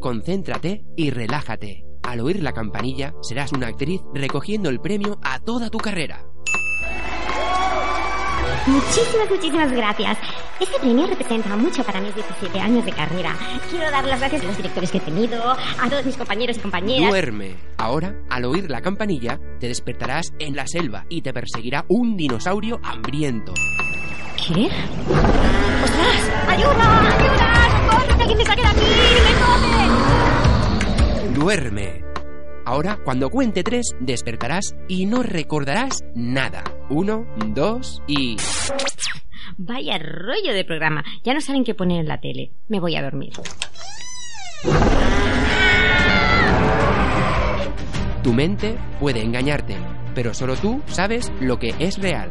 Concéntrate y relájate. Al oír la campanilla, serás una actriz recogiendo el premio a toda tu carrera. Muchísimas, muchísimas gracias. Este premio representa mucho para mis 17 años de carrera. Quiero dar las gracias a los directores que he tenido, a todos mis compañeros y compañeras. Duerme. Ahora, al oír la campanilla, te despertarás en la selva y te perseguirá un dinosaurio hambriento. ¿Qué? ¡Ostras! ¡Ayuda! ¡Ayuda! ¡Socorro! ¡Que alguien me saque de aquí! ¡Me! Duerme. Ahora, cuando cuente tres, despertarás y no recordarás nada. Uno, dos y... Vaya rollo de programa. Ya no saben qué poner en la tele. Me voy a dormir. Tu mente puede engañarte, pero solo tú sabes lo que es real.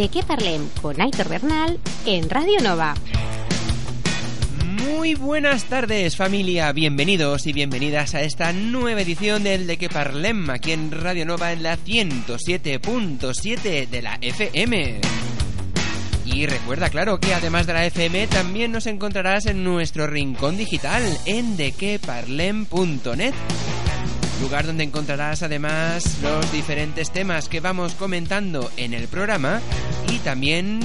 De qué parlem con Aitor Bernal en Radio Nova. Muy buenas tardes familia, bienvenidos y bienvenidas a esta nueva edición del De Que Parlem aquí en Radio Nova en la 107.7 de la FM. Y recuerda, claro, que además de la FM también nos encontrarás en nuestro rincón digital en dequeparlem.net lugar donde encontrarás además los diferentes temas que vamos comentando en el programa y también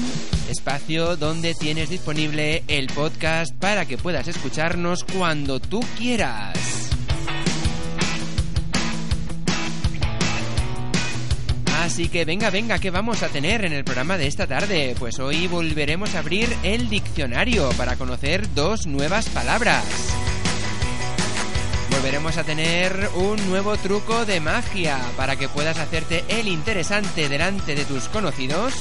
espacio donde tienes disponible el podcast para que puedas escucharnos cuando tú quieras. Así que venga, venga, ¿qué vamos a tener en el programa de esta tarde? Pues hoy volveremos a abrir el diccionario para conocer dos nuevas palabras. Volveremos a tener un nuevo truco de magia para que puedas hacerte el interesante delante de tus conocidos.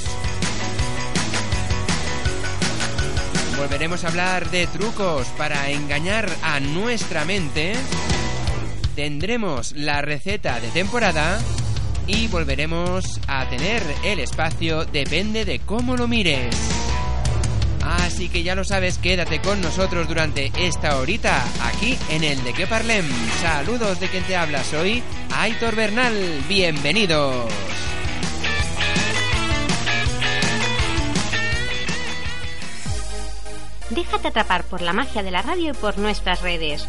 Volveremos a hablar de trucos para engañar a nuestra mente. Tendremos la receta de temporada y volveremos a tener el espacio depende de cómo lo mires. Así que ya lo sabes, quédate con nosotros durante esta horita aquí en el De Que Parlem. Saludos de quien te habla, soy Aitor Bernal. Bienvenidos. Déjate atrapar por la magia de la radio y por nuestras redes.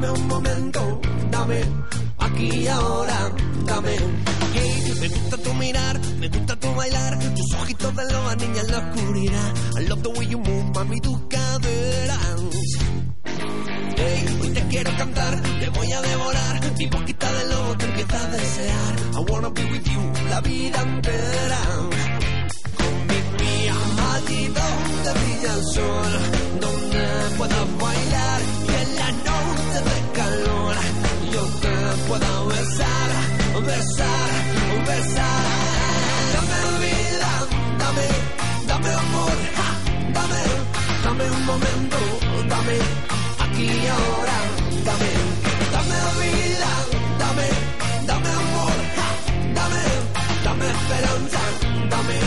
Dame un momento, dame, aquí y ahora, dame. Hey, me gusta tu mirar, me gusta tu bailar, tus ojitos de loba, niña en la oscuridad. I love the way you move, mami, tus caderas. Hey, hoy te quiero cantar, te voy a devorar. Mi boquita de lobo te empieza a desear. I wanna be with you la vida entera. Con mi mía, allí donde brilla el sol, besar. Dame vida, dame, dame amor, ja, dame, dame un momento, dame, aquí y ahora, dame, dame vida, dame, dame amor, ja, dame, dame esperanza, dame,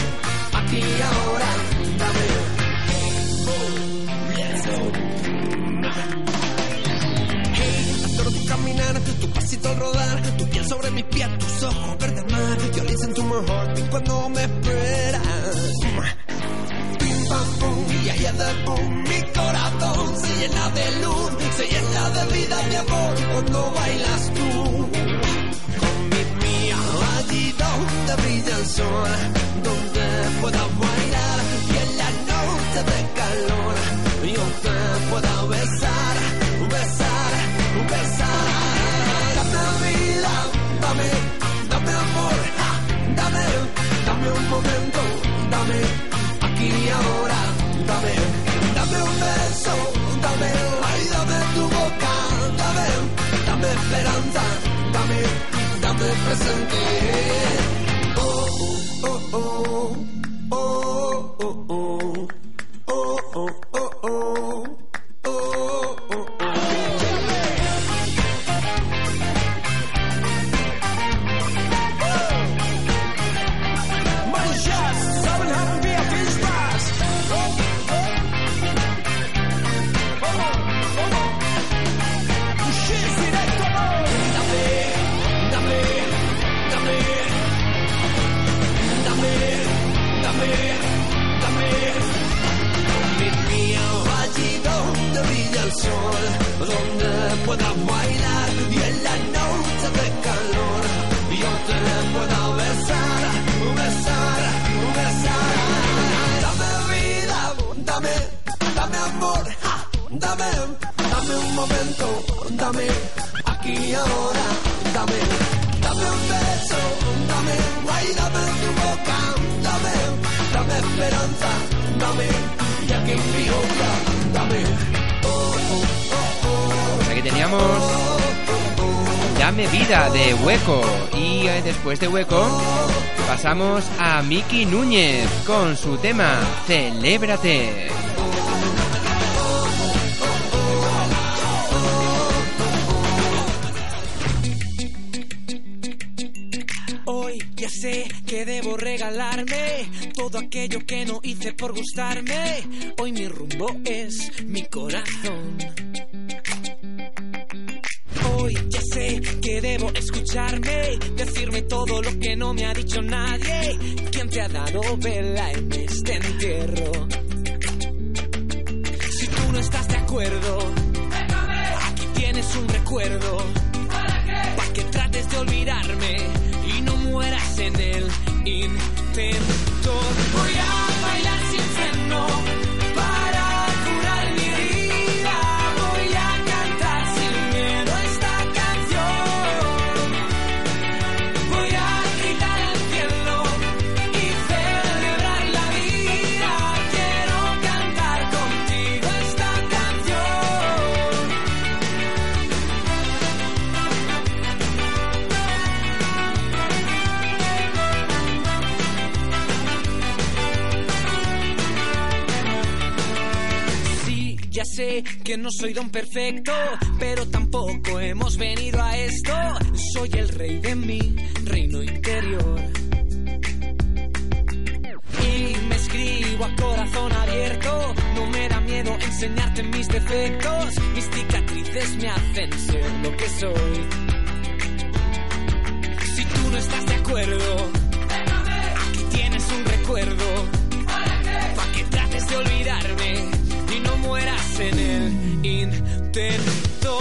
aquí y ahora, dame. Hey, tu caminar, tu pasito al rodar, tu piel sobre mis pies, tus ojos verdes mejor cuando me esperas. Pim pam pum, y ahí de pum, mi corazón se llena de luz, se llena de vida, de amor cuando bailas tú. Con mi mía, allí donde brilla el sol, donde puedas bailar y en la noche de presente. Oh, oh, oh, oh, oh, dame, y aquí en mi boca, dame. Pues aquí teníamos Dame vida de Hueco. Y eh, después de Hueco pasamos a Miki Núñez con su tema Celébrate. Todo aquello que no hice por gustarme. Hoy mi rumbo es mi corazón. Hoy ya sé que debo escucharme, decirme todo lo que no me ha dicho nadie. ¿Quién te ha dado vela en este entierro? Si tú no estás de acuerdo, aquí tienes un recuerdo. ¿Para que trates de olvidarme y no mueras en el intento? Voy a bailar sin freno sé que no soy don perfecto, pero tampoco hemos venido a esto. Soy el rey de mi reino interior. Y me escribo a corazón abierto, no me da miedo enseñarte mis defectos. Mis cicatrices me hacen ser lo que soy. Si tú no estás de acuerdo, aquí tienes un recuerdo. Pa' que trates de olvidarme mueras en el intento.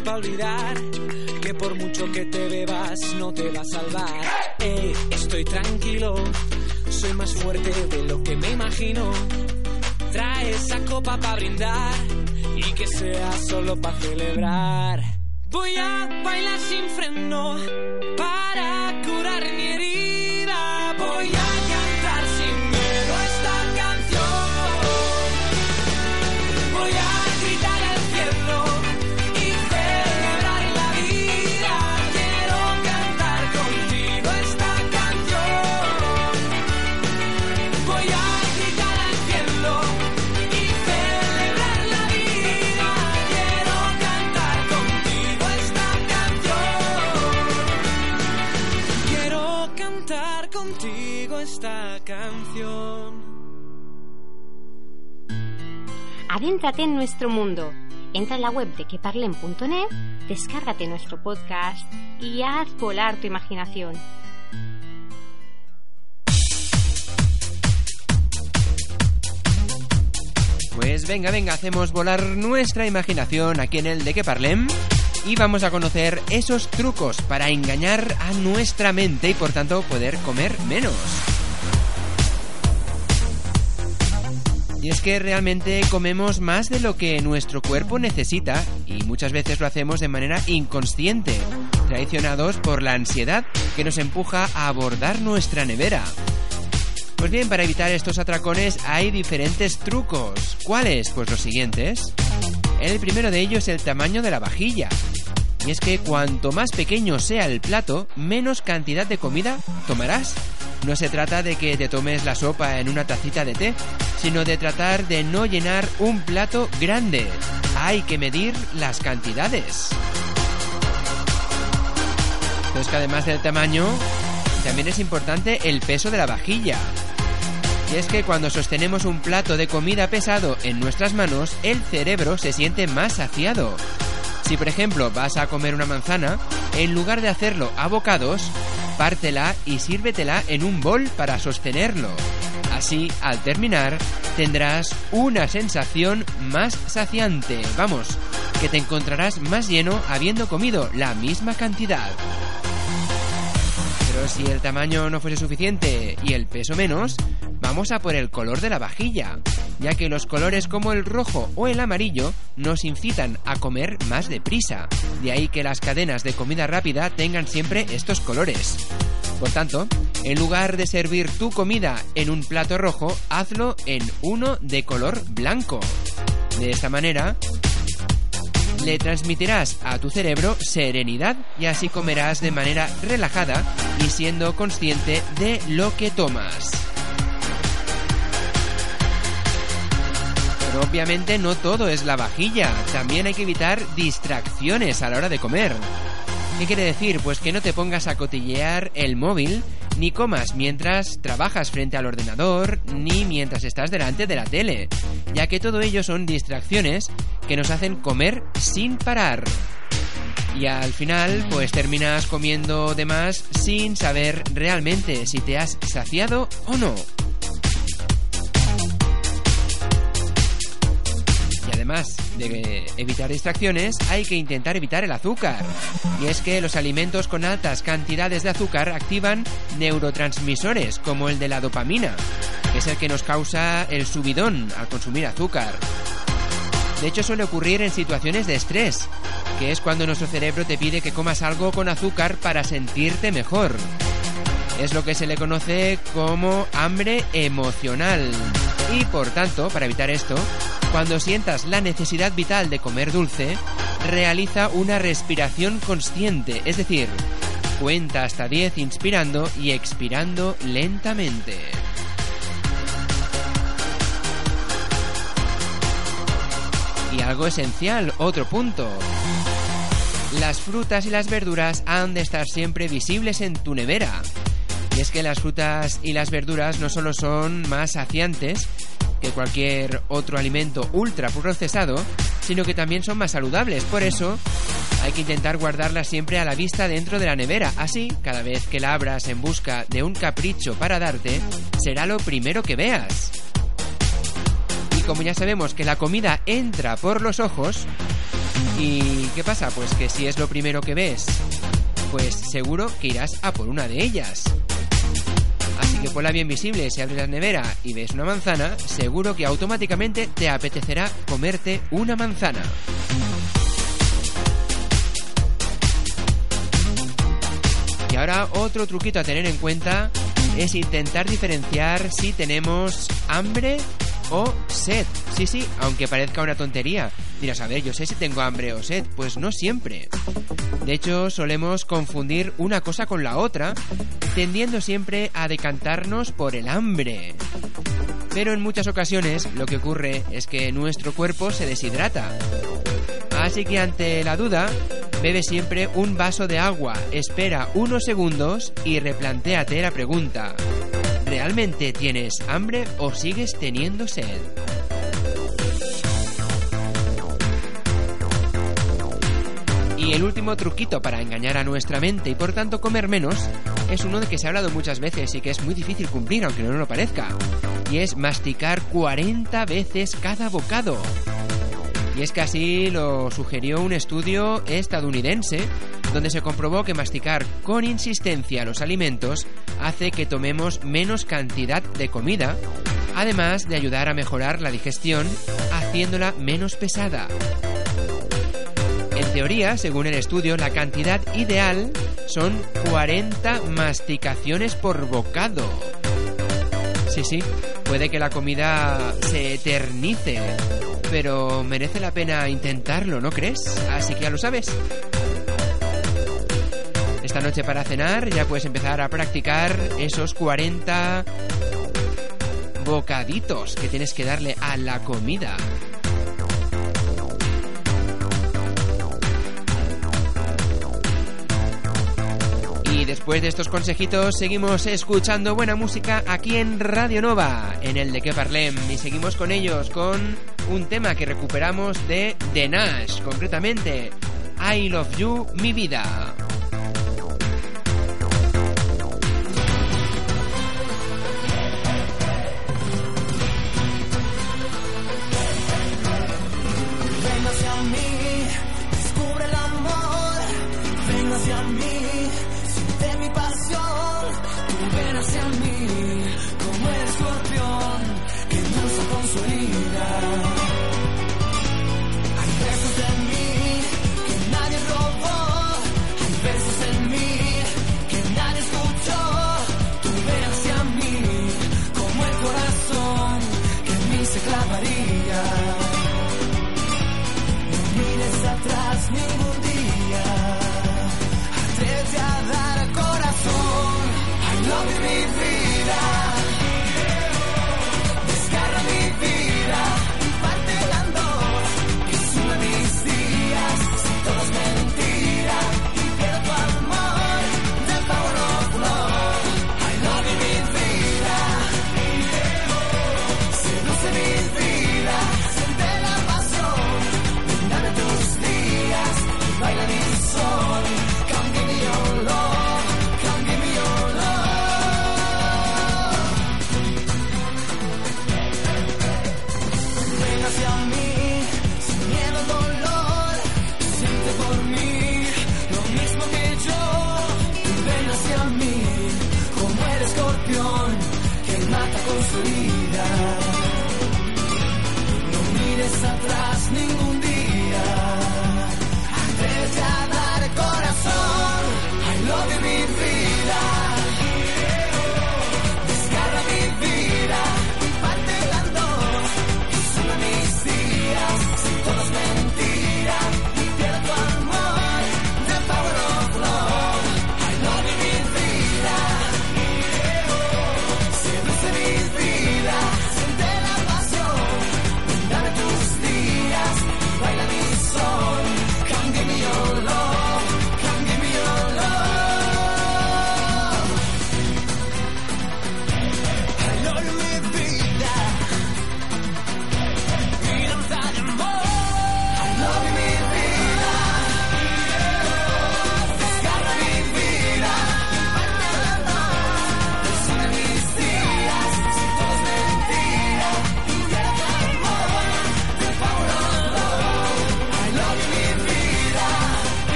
Para olvidar, que por mucho que te bebas no te va a salvar. Eh, estoy tranquilo, soy más fuerte de lo que me imagino. Trae esa copa para brindar y que sea solo para celebrar. Voy a bailar sin freno Adéntrate en nuestro mundo. Entra en la web de queparlen.net, descárgate nuestro podcast y haz volar tu imaginación. Pues venga, venga, hacemos volar nuestra imaginación aquí en el de que parlem y vamos a conocer esos trucos para engañar a nuestra mente y por tanto poder comer menos. Y es que realmente comemos más de lo que nuestro cuerpo necesita y muchas veces lo hacemos de manera inconsciente, traicionados por la ansiedad que nos empuja a abordar nuestra nevera. Pues bien, para evitar estos atracones hay diferentes trucos. ¿Cuáles? Pues los siguientes. El primero de ellos es el tamaño de la vajilla. Y es que cuanto más pequeño sea el plato, menos cantidad de comida tomarás. No se trata de que te tomes la sopa en una tacita de té, sino de tratar de no llenar un plato grande. Hay que medir las cantidades. Pero es que además del tamaño, también es importante el peso de la vajilla. Y es que cuando sostenemos un plato de comida pesado en nuestras manos, el cerebro se siente más saciado. Si por ejemplo vas a comer una manzana, en lugar de hacerlo a bocados, pártela y sírvetela en un bol para sostenerlo. Así, al terminar, tendrás una sensación más saciante. Vamos, que te encontrarás más lleno habiendo comido la misma cantidad. Pero si el tamaño no fuese suficiente y el peso menos, vamos a por el color de la vajilla, ya que los colores como el rojo o el amarillo nos incitan a comer más deprisa. De ahí que las cadenas de comida rápida tengan siempre estos colores. Por tanto, en lugar de servir tu comida en un plato rojo, hazlo en uno de color blanco. De esta manera, le transmitirás a tu cerebro serenidad y así comerás de manera relajada y siendo consciente de lo que tomas. Pero obviamente no todo es la vajilla, también hay que evitar distracciones a la hora de comer. ¿Qué quiere decir? Pues que no te pongas a cotillear el móvil, ni comas mientras trabajas frente al ordenador, ni mientras estás delante de la tele, ya que todo ello son distracciones que nos hacen comer sin parar. Y al final, pues terminas comiendo de más sin saber realmente si te has saciado o no. Además de evitar distracciones, hay que intentar evitar el azúcar. Y es que los alimentos con altas cantidades de azúcar activan neurotransmisores como el de la dopamina, que es el que nos causa el subidón al consumir azúcar. De hecho suele ocurrir en situaciones de estrés, que es cuando nuestro cerebro te pide que comas algo con azúcar para sentirte mejor. Es lo que se le conoce como hambre emocional. Y por tanto, para evitar esto, cuando sientas la necesidad vital de comer dulce, realiza una respiración consciente, es decir, cuenta hasta 10 inspirando y expirando lentamente. Y algo esencial, otro punto. Las frutas y las verduras han de estar siempre visibles en tu nevera. Y es que las frutas y las verduras no solo son más saciantes que cualquier otro alimento ultra procesado, sino que también son más saludables. Por eso hay que intentar guardarlas siempre a la vista dentro de la nevera. Así, cada vez que la abras en busca de un capricho para darte, será lo primero que veas. Y como ya sabemos que la comida entra por los ojos, ¿y qué pasa? Pues que si es lo primero que ves, pues seguro que irás a por una de ellas que por la bien visible se abre la nevera y ves una manzana, seguro que automáticamente te apetecerá comerte una manzana. Y ahora otro truquito a tener en cuenta es intentar diferenciar si tenemos hambre o sed. Sí, sí, aunque parezca una tontería. Dirás, a ver, yo sé si tengo hambre o sed. Pues no siempre. De hecho, solemos confundir una cosa con la otra, tendiendo siempre a decantarnos por el hambre. Pero en muchas ocasiones lo que ocurre es que nuestro cuerpo se deshidrata. Así que ante la duda, bebe siempre un vaso de agua, espera unos segundos y replantéate la pregunta. ¿Realmente tienes hambre o sigues teniendo sed? Y el último truquito para engañar a nuestra mente y por tanto comer menos es uno de que se ha hablado muchas veces y que es muy difícil cumplir aunque no lo parezca. Y es masticar 40 veces cada bocado. Y es que así lo sugirió un estudio estadounidense donde se comprobó que masticar con insistencia los alimentos hace que tomemos menos cantidad de comida, además de ayudar a mejorar la digestión haciéndola menos pesada. En teoría, según el estudio, la cantidad ideal son 40 masticaciones por bocado. Sí, sí, puede que la comida se eternice, pero merece la pena intentarlo, ¿no crees? Así que ya lo sabes. Esta noche para cenar ya puedes empezar a practicar esos 40 bocaditos que tienes que darle a la comida. Y después de estos consejitos seguimos escuchando buena música aquí en Radio Nova, en el de que parlem, y seguimos con ellos con un tema que recuperamos de The Nash, concretamente I Love You, mi vida.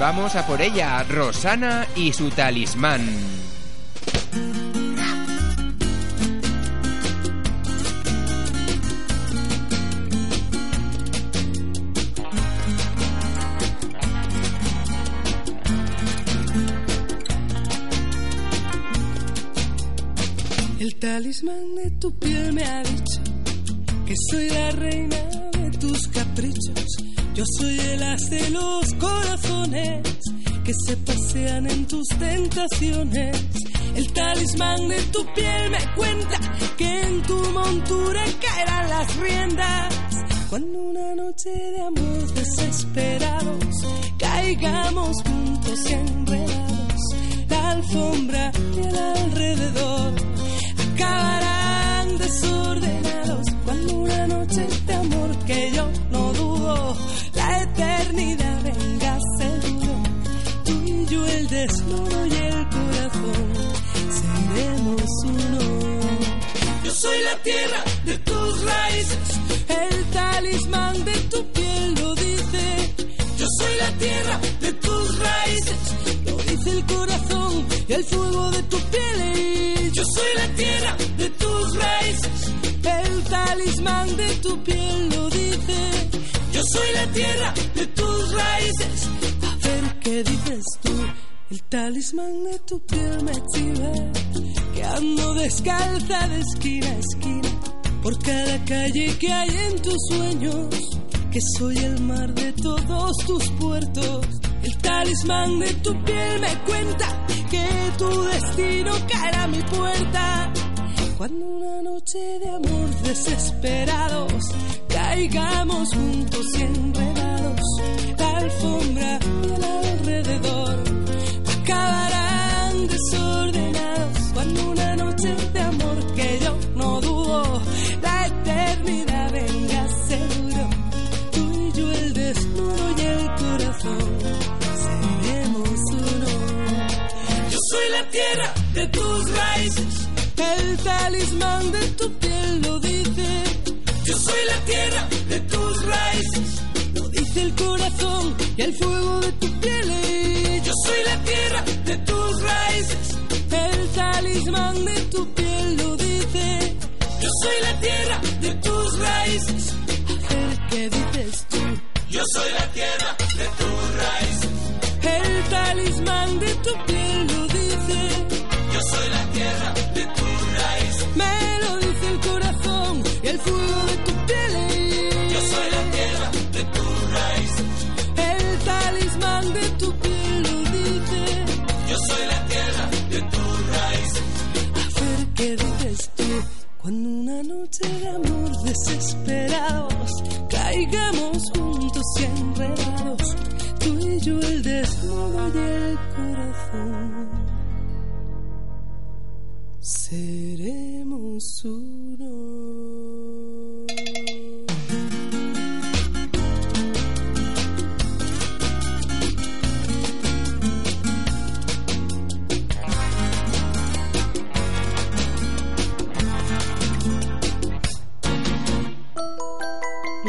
Vamos a por ella, Rosana y su talismán. El talismán de tu piel me ha dicho que soy la reina de tus caprichos yo soy el as de los corazones que se pasean en tus tentaciones. El talismán de tu piel me cuenta que en tu montura caerán las riendas. Cuando una noche de amor desesperados caigamos juntos y enredados, la alfombra y el alrededor acabarán desordenados. Cuando una noche de amor que yo no dudo, la eternidad venga seguro, tú y yo el desnudo y el corazón seremos uno. Yo soy la tierra de tus raíces, el talismán de tu piel lo dice. Yo soy la tierra de tus raíces, lo dice el corazón y el fuego de tu piel. Yo soy la tierra de tus raíces, el talismán de tu piel lo dice. Yo soy la tierra de tus raíces. A ver qué dices tú. El talismán de tu piel me exhibe que ando descalza de esquina a esquina por cada calle que hay en tus sueños, que soy el mar de todos tus puertos. El talismán de tu piel me cuenta que tu destino caerá a mi puerta. Cuando una noche de amor desesperados caigamos juntos y enredados, la alfombra y el alrededor acabarán desordenados. Cuando una noche de amor que yo no dudo, la eternidad venga seguro. Tú y yo el desnudo y el corazón seremos uno. Yo soy la tierra de tus raíces, el talismán de tu piel lo dice. Yo soy la tierra de tus raíces, lo dice el corazón y el fuego de tu piel. Yo soy la tierra de tus raíces, el talismán de tu piel lo dice. Yo soy la tierra de tus raíces. A ver qué dices tú. Yo soy la tierra de tus raíces. El talismán de tu piel lo dice. Desesperados caigamos juntos y enredados, tú y yo el desnudo y el corazón. Seremos uno.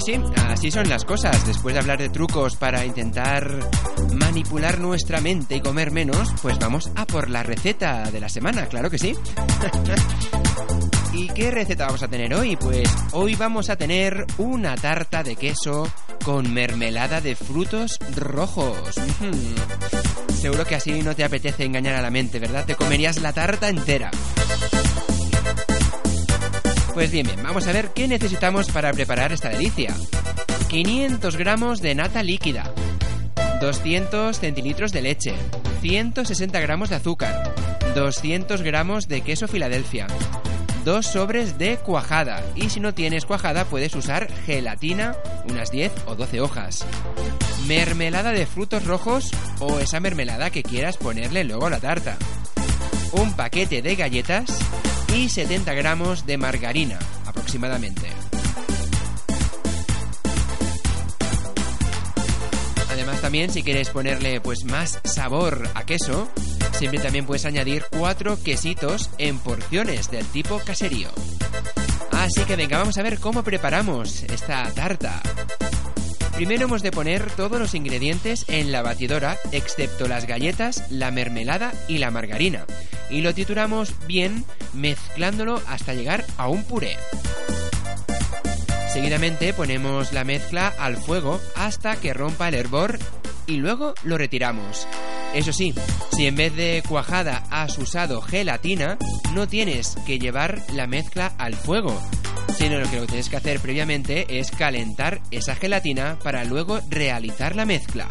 Sí, sí, así son las cosas. Después de hablar de trucos para intentar manipular nuestra mente y comer menos, pues vamos a por la receta de la semana, claro que sí. ¿Y qué receta vamos a tener hoy? Pues hoy vamos a tener una tarta de queso con mermelada de frutos rojos. Seguro que así no te apetece engañar a la mente, ¿verdad? Te comerías la tarta entera. Pues bien, vamos a ver qué necesitamos para preparar esta delicia. 500 gramos de nata líquida, 200 centilitros de leche, 160 gramos de azúcar, 200 gramos de queso Filadelfia, dos sobres de cuajada y si no tienes cuajada puedes usar gelatina, unas 10 o 12 hojas, mermelada de frutos rojos o esa mermelada que quieras ponerle luego a la tarta, un paquete de galletas y 70 gramos de margarina aproximadamente. Además también si quieres ponerle pues más sabor a queso, siempre también puedes añadir cuatro quesitos en porciones del tipo caserío. Así que venga, vamos a ver cómo preparamos esta tarta. Primero hemos de poner todos los ingredientes en la batidora, excepto las galletas, la mermelada y la margarina. Y lo trituramos bien mezclándolo hasta llegar a un puré. Seguidamente ponemos la mezcla al fuego hasta que rompa el hervor y luego lo retiramos. Eso sí, si en vez de cuajada has usado gelatina, no tienes que llevar la mezcla al fuego, sino lo que tienes que hacer previamente es calentar esa gelatina para luego realizar la mezcla.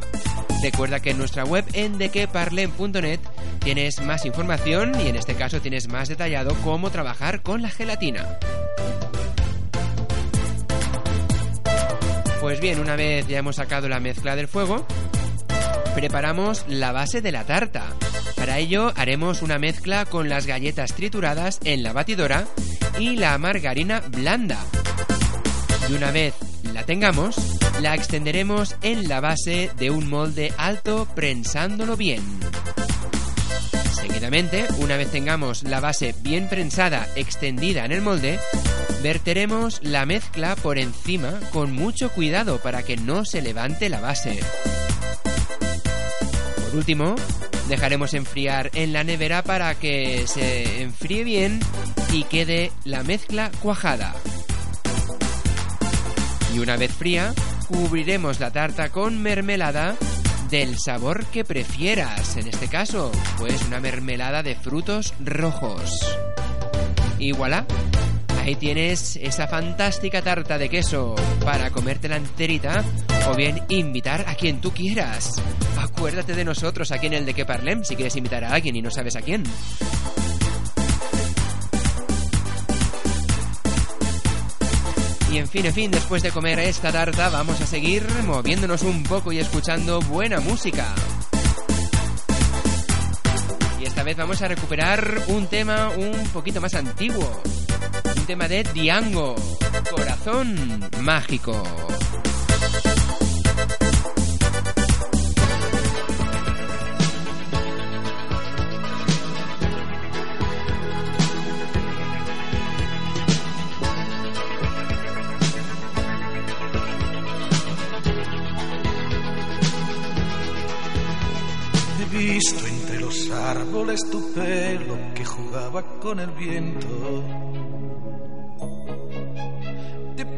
Recuerda que en nuestra web en dequeparlen.net tienes más información y en este caso tienes más detallado cómo trabajar con la gelatina. Pues bien, una vez ya hemos sacado la mezcla del fuego, preparamos la base de la tarta. Para ello haremos una mezcla con las galletas trituradas en la batidora y la margarina blanda. Y una vez la tengamos, la extenderemos en la base de un molde alto prensándolo bien. Seguidamente, una vez tengamos la base bien prensada extendida en el molde, verteremos la mezcla por encima con mucho cuidado para que no se levante la base. Por último, dejaremos enfriar en la nevera para que se enfríe bien y quede la mezcla cuajada. Y una vez fría, cubriremos la tarta con mermelada del sabor que prefieras. En este caso, pues una mermelada de frutos rojos. Y voilà, ahí tienes esa fantástica tarta de queso para comértela enterita o bien invitar a quien tú quieras. Acuérdate de nosotros aquí en el de que parlem si quieres invitar a alguien y no sabes a quién. Y en fin, en fin, después de comer esta tarta vamos a seguir moviéndonos un poco y escuchando buena música. Y esta vez vamos a recuperar un tema un poquito más antiguo. Un tema de Diango, Corazón Mágico. He visto entre los árboles tu pelo que jugaba con el viento.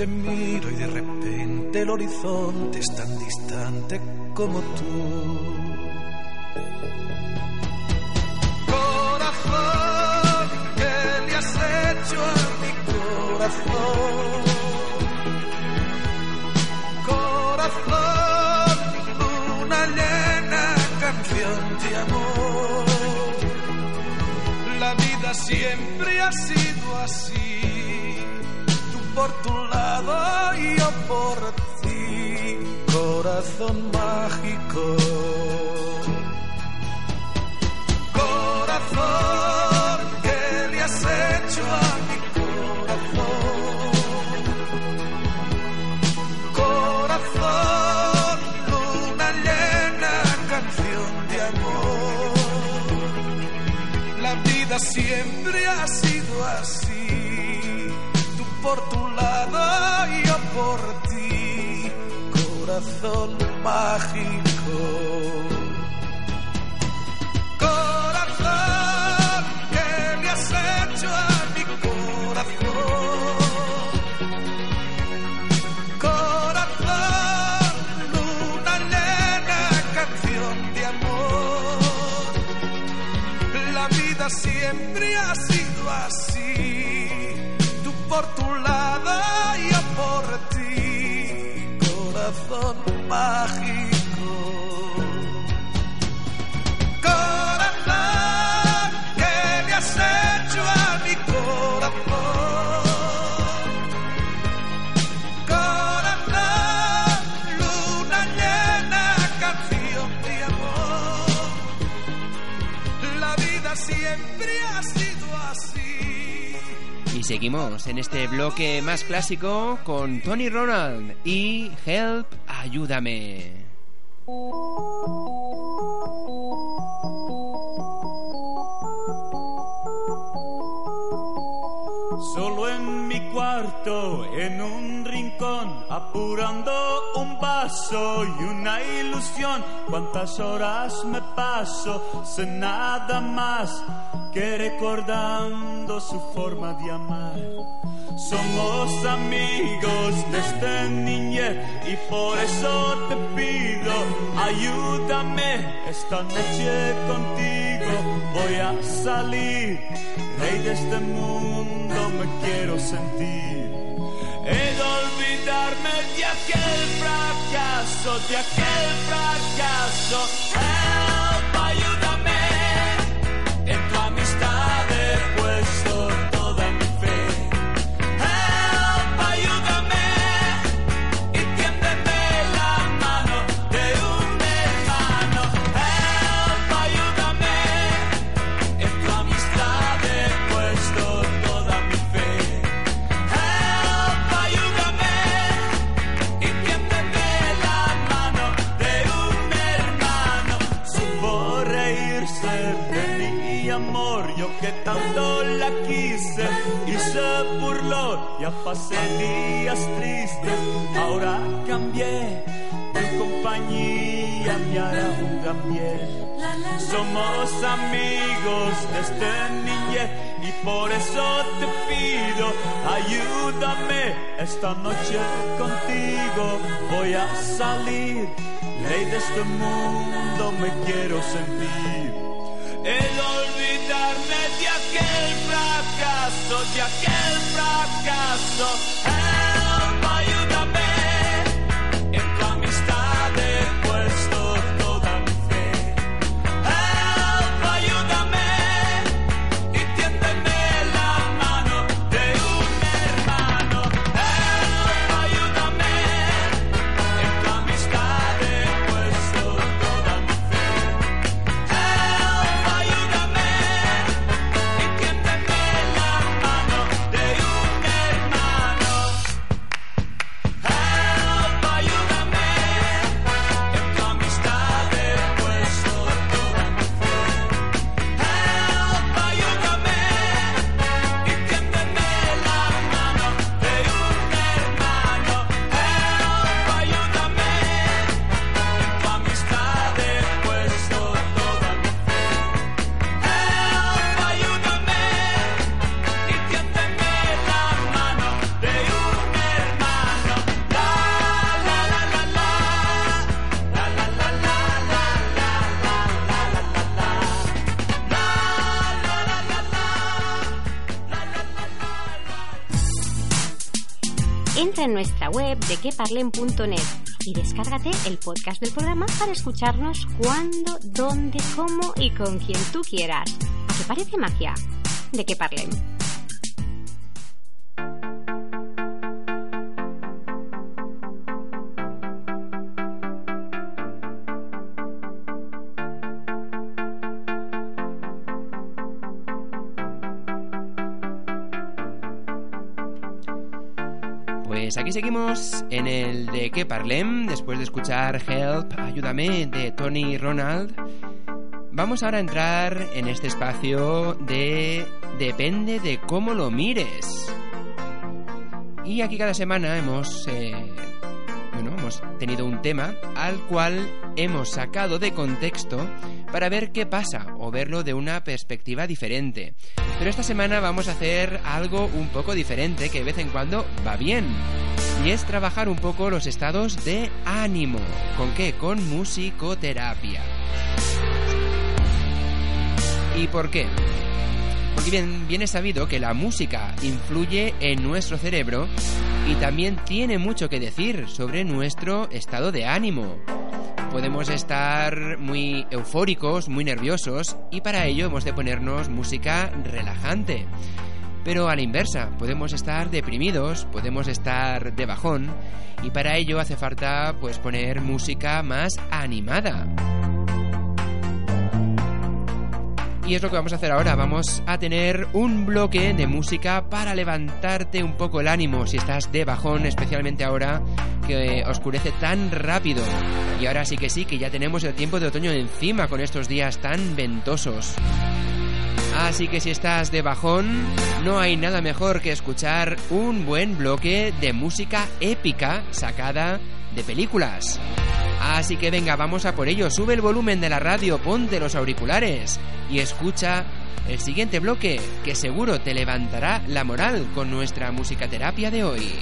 Te miro y de repente el horizonte es tan distante como tú. Corazón, ¿qué le has hecho a mi corazón? Corazón, una llena canción de amor. La vida siempre ha sido así por tu lado y yo por ti, corazón mágico. Corazón, ¿qué le has hecho a mi corazón? Corazón, luna llena, canción de amor. La vida siempre ha sido corazón mágico. Mágico. Corazón, ¿qué le has hecho a mi corazón? Corazón, luna llena, canción de amor. La vida siempre ha sido así. Y seguimos en este bloque más clásico con Tony Ronald y Help, ayúdame. Solo en mi cuarto, en un rincón, apurando un vaso y una ilusión. Cuántas horas me paso sin nada más que recordando su forma de amar. Somos amigos desde niñez y por eso te pido, ayúdame esta noche contigo. Voy a salir, rey de este mundo me quiero sentir. He olvidarme de aquel fracaso, de aquel fracaso. Help, pasé días tristes, ahora cambié. Tu compañía me hará un gran. Somos amigos desde niñez y por eso te pido, ayúdame esta noche contigo. Voy a salir, rey de este mundo me quiero sentir. El olvidarme de aquel de aquel fracaso. En nuestra web de queparlen.net y descárgate el podcast del programa para escucharnos cuando, dónde, cómo y con quien tú quieras. ¿A qué parece magia? De que parlen. Pues aquí seguimos en el de que parlem, después de escuchar Help, Ayúdame de Tony Ronald. Vamos ahora a entrar en este espacio de Depende de cómo lo mires. Y aquí cada semana hemos, eh, bueno, hemos tenido un tema al cual hemos sacado de contexto para ver qué pasa o verlo de una perspectiva diferente. Pero esta semana vamos a hacer algo un poco diferente que de vez en cuando va bien. Y es trabajar un poco los estados de ánimo. ¿Con qué? Con musicoterapia. ¿Y por qué? Porque bien, bien es sabido que la música influye en nuestro cerebro y también tiene mucho que decir sobre nuestro estado de ánimo. Podemos estar muy eufóricos, muy nerviosos y para ello hemos de ponernos música relajante. Pero a la inversa, podemos estar deprimidos, podemos estar de bajón y para ello hace falta pues poner música más animada. Y es lo que vamos a hacer ahora, vamos a tener un bloque de música para levantarte un poco el ánimo si estás de bajón, especialmente ahora que oscurece tan rápido. Y ahora sí que sí, que ya tenemos el tiempo de otoño encima con estos días tan ventosos. Así que si estás de bajón, no hay nada mejor que escuchar un buen bloque de música épica sacada de películas. Así que venga, vamos a por ello. Sube el volumen de la radio, ponte los auriculares y escucha el siguiente bloque que seguro te levantará la moral con nuestra musicaterapia de hoy.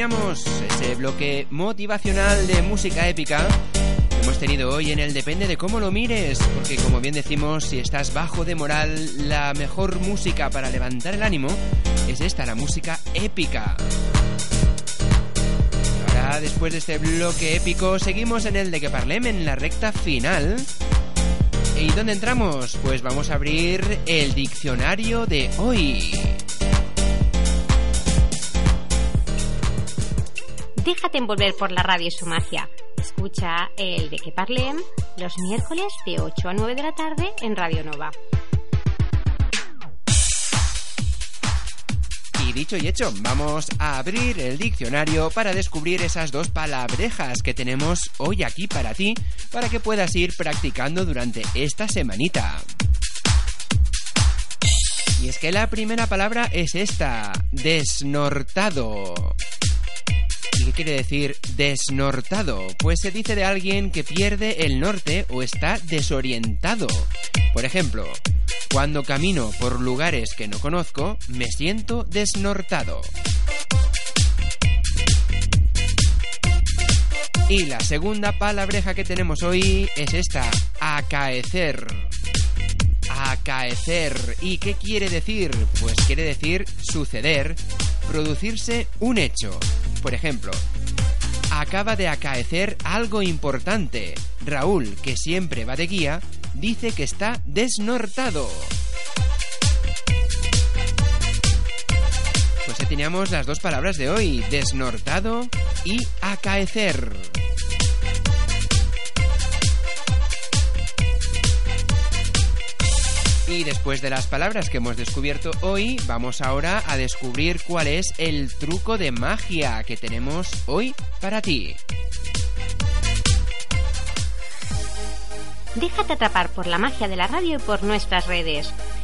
Teníamos ese bloque motivacional de música épica que hemos tenido hoy en el Depende de cómo lo mires, porque como bien decimos, si estás bajo de moral, la mejor música para levantar el ánimo es esta, la música épica. Ahora, después de este bloque épico, seguimos en el de que parlem en la recta final. ¿Y dónde entramos? Pues vamos a abrir el diccionario de hoy. Déjate envolver por la radio y su magia. Escucha el de que parlem los miércoles de 8 a 9 de la tarde en Radio Nova. Y dicho y hecho, vamos a abrir el diccionario para descubrir esas dos palabrejas que tenemos hoy aquí para ti, para que puedas ir practicando durante esta semanita. Y es que la primera palabra es esta, desnortado. ¿Y qué quiere decir desnortado? Pues se dice de alguien que pierde el norte o está desorientado. Por ejemplo, cuando camino por lugares que no conozco, me siento desnortado. Y la segunda palabreja que tenemos hoy es esta, acaecer. Acaecer. ¿Y qué quiere decir? Pues quiere decir suceder, producirse un hecho. Por ejemplo, acaba de acaecer algo importante. Raúl, que siempre va de guía, dice que está desnortado. Pues ya teníamos las dos palabras de hoy, desnortado y acaecer. Y después de las palabras que hemos descubierto hoy, vamos ahora a descubrir cuál es el truco de magia que tenemos hoy para ti. Déjate atrapar por la magia de la radio y por nuestras redes.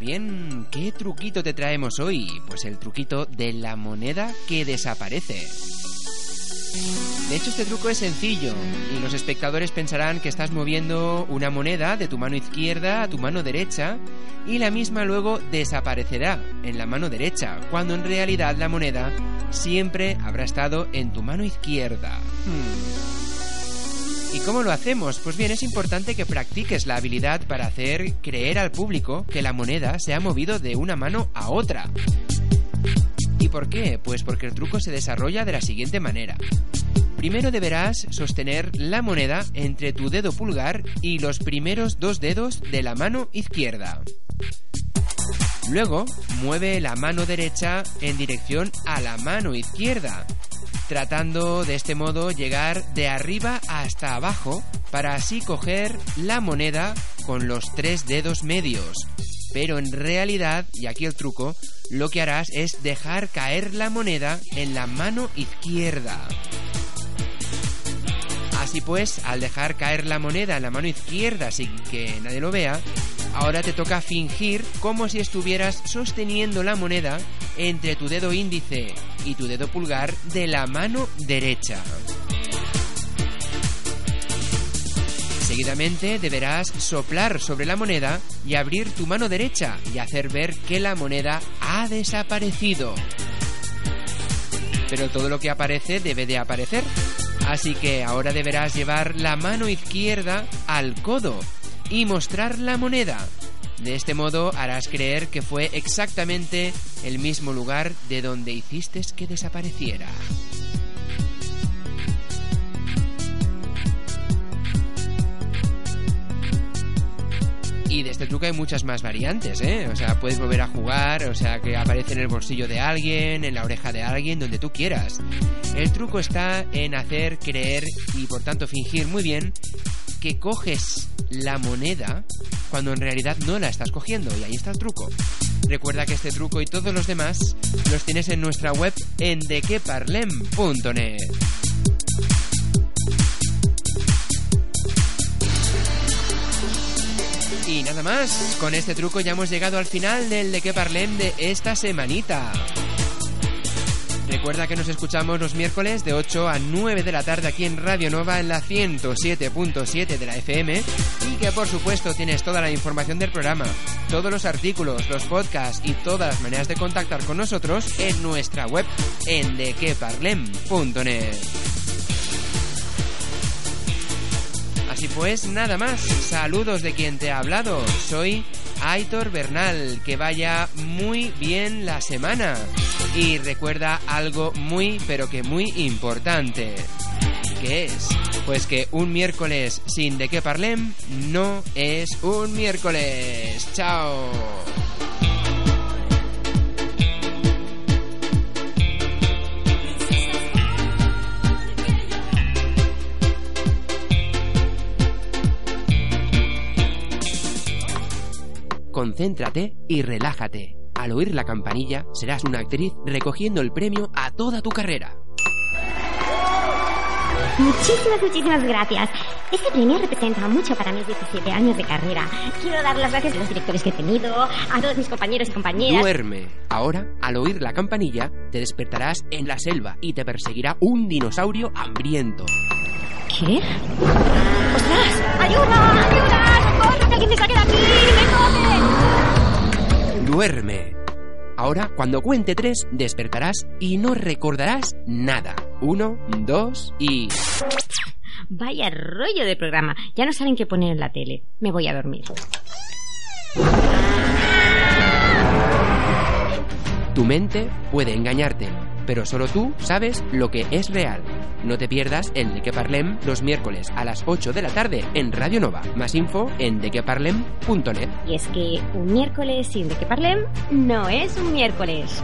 Bien, ¿qué truquito te traemos hoy? Pues el truquito de la moneda que desaparece. De hecho, este truco es sencillo y los espectadores pensarán que estás moviendo una moneda de tu mano izquierda a tu mano derecha y la misma luego desaparecerá en la mano derecha, cuando en realidad la moneda siempre habrá estado en tu mano izquierda. Hmm. ¿Y cómo lo hacemos? Pues bien, es importante que practiques la habilidad para hacer creer al público que la moneda se ha movido de una mano a otra. ¿Y por qué? Pues porque el truco se desarrolla de la siguiente manera. Primero deberás sostener la moneda entre tu dedo pulgar y los primeros dos dedos de la mano izquierda. Luego, mueve la mano derecha en dirección a la mano izquierda, tratando de este modo llegar de arriba hasta abajo para así coger la moneda con los tres dedos medios. Pero en realidad, y aquí el truco, lo que harás es dejar caer la moneda en la mano izquierda. Así pues, al dejar caer la moneda en la mano izquierda sin que nadie lo vea, ahora te toca fingir como si estuvieras sosteniendo la moneda entre tu dedo índice y tu dedo pulgar de la mano derecha. Seguidamente deberás soplar sobre la moneda y abrir tu mano derecha y hacer ver que la moneda ha desaparecido. Pero todo lo que aparece debe de aparecer. Así que ahora deberás llevar la mano izquierda al codo y mostrar la moneda. De este modo harás creer que fue exactamente el mismo lugar de donde hiciste que desapareciera. Y de este truco hay muchas más variantes, ¿eh? O sea, puedes volver a jugar, o sea, que aparece en el bolsillo de alguien, en la oreja de alguien, donde tú quieras. El truco está en hacer creer y por tanto fingir muy bien que coges la moneda cuando en realidad no la estás cogiendo. Y ahí está el truco. Recuerda que este truco y todos los demás los tienes en nuestra web en dequeparlem.net. Y nada más, con este truco ya hemos llegado al final del de que parlem de esta semanita. Recuerda que nos escuchamos los miércoles de 8 a 9 de la tarde aquí en Radio Nova en la 107.7 de la FM y que por supuesto tienes toda la información del programa, todos los artículos, los podcasts y todas las maneras de contactar con nosotros en nuestra web en dequeparlem.net. Así pues, nada más. Saludos de quien te ha hablado. Soy Aitor Bernal. Que vaya muy bien la semana. Y recuerda algo muy, pero que muy importante. ¿Qué es? Pues que un miércoles sin de qué parlem no es un miércoles. ¡Chao! Concéntrate y relájate. Al oír la campanilla, serás una actriz recogiendo el premio a toda tu carrera. Muchísimas, muchísimas gracias. Este premio representa mucho para mis 17 años de carrera. Quiero dar las gracias a los directores que he tenido, a todos mis compañeros y compañeras. Duerme. Ahora, al oír la campanilla, te despertarás en la selva y te perseguirá un dinosaurio hambriento. ¿Qué? ¡Ostras! ¡Ayuda! ¡Ayuda! ¡Socorro! ¡Que alguien me saque de aquí! ¡Me come! Duerme. Ahora, cuando cuente tres, despertarás y no recordarás nada. Uno, dos y... Vaya rollo de programa. Ya no saben qué poner en la tele. Me voy a dormir. Tu mente puede engañarte, pero solo tú sabes lo que es real. No te pierdas el De Que Parlem los miércoles a las 8 de la tarde en Radio Nova. Más info en dequeparlem.net. Y es que un miércoles sin de que parlem no es un miércoles.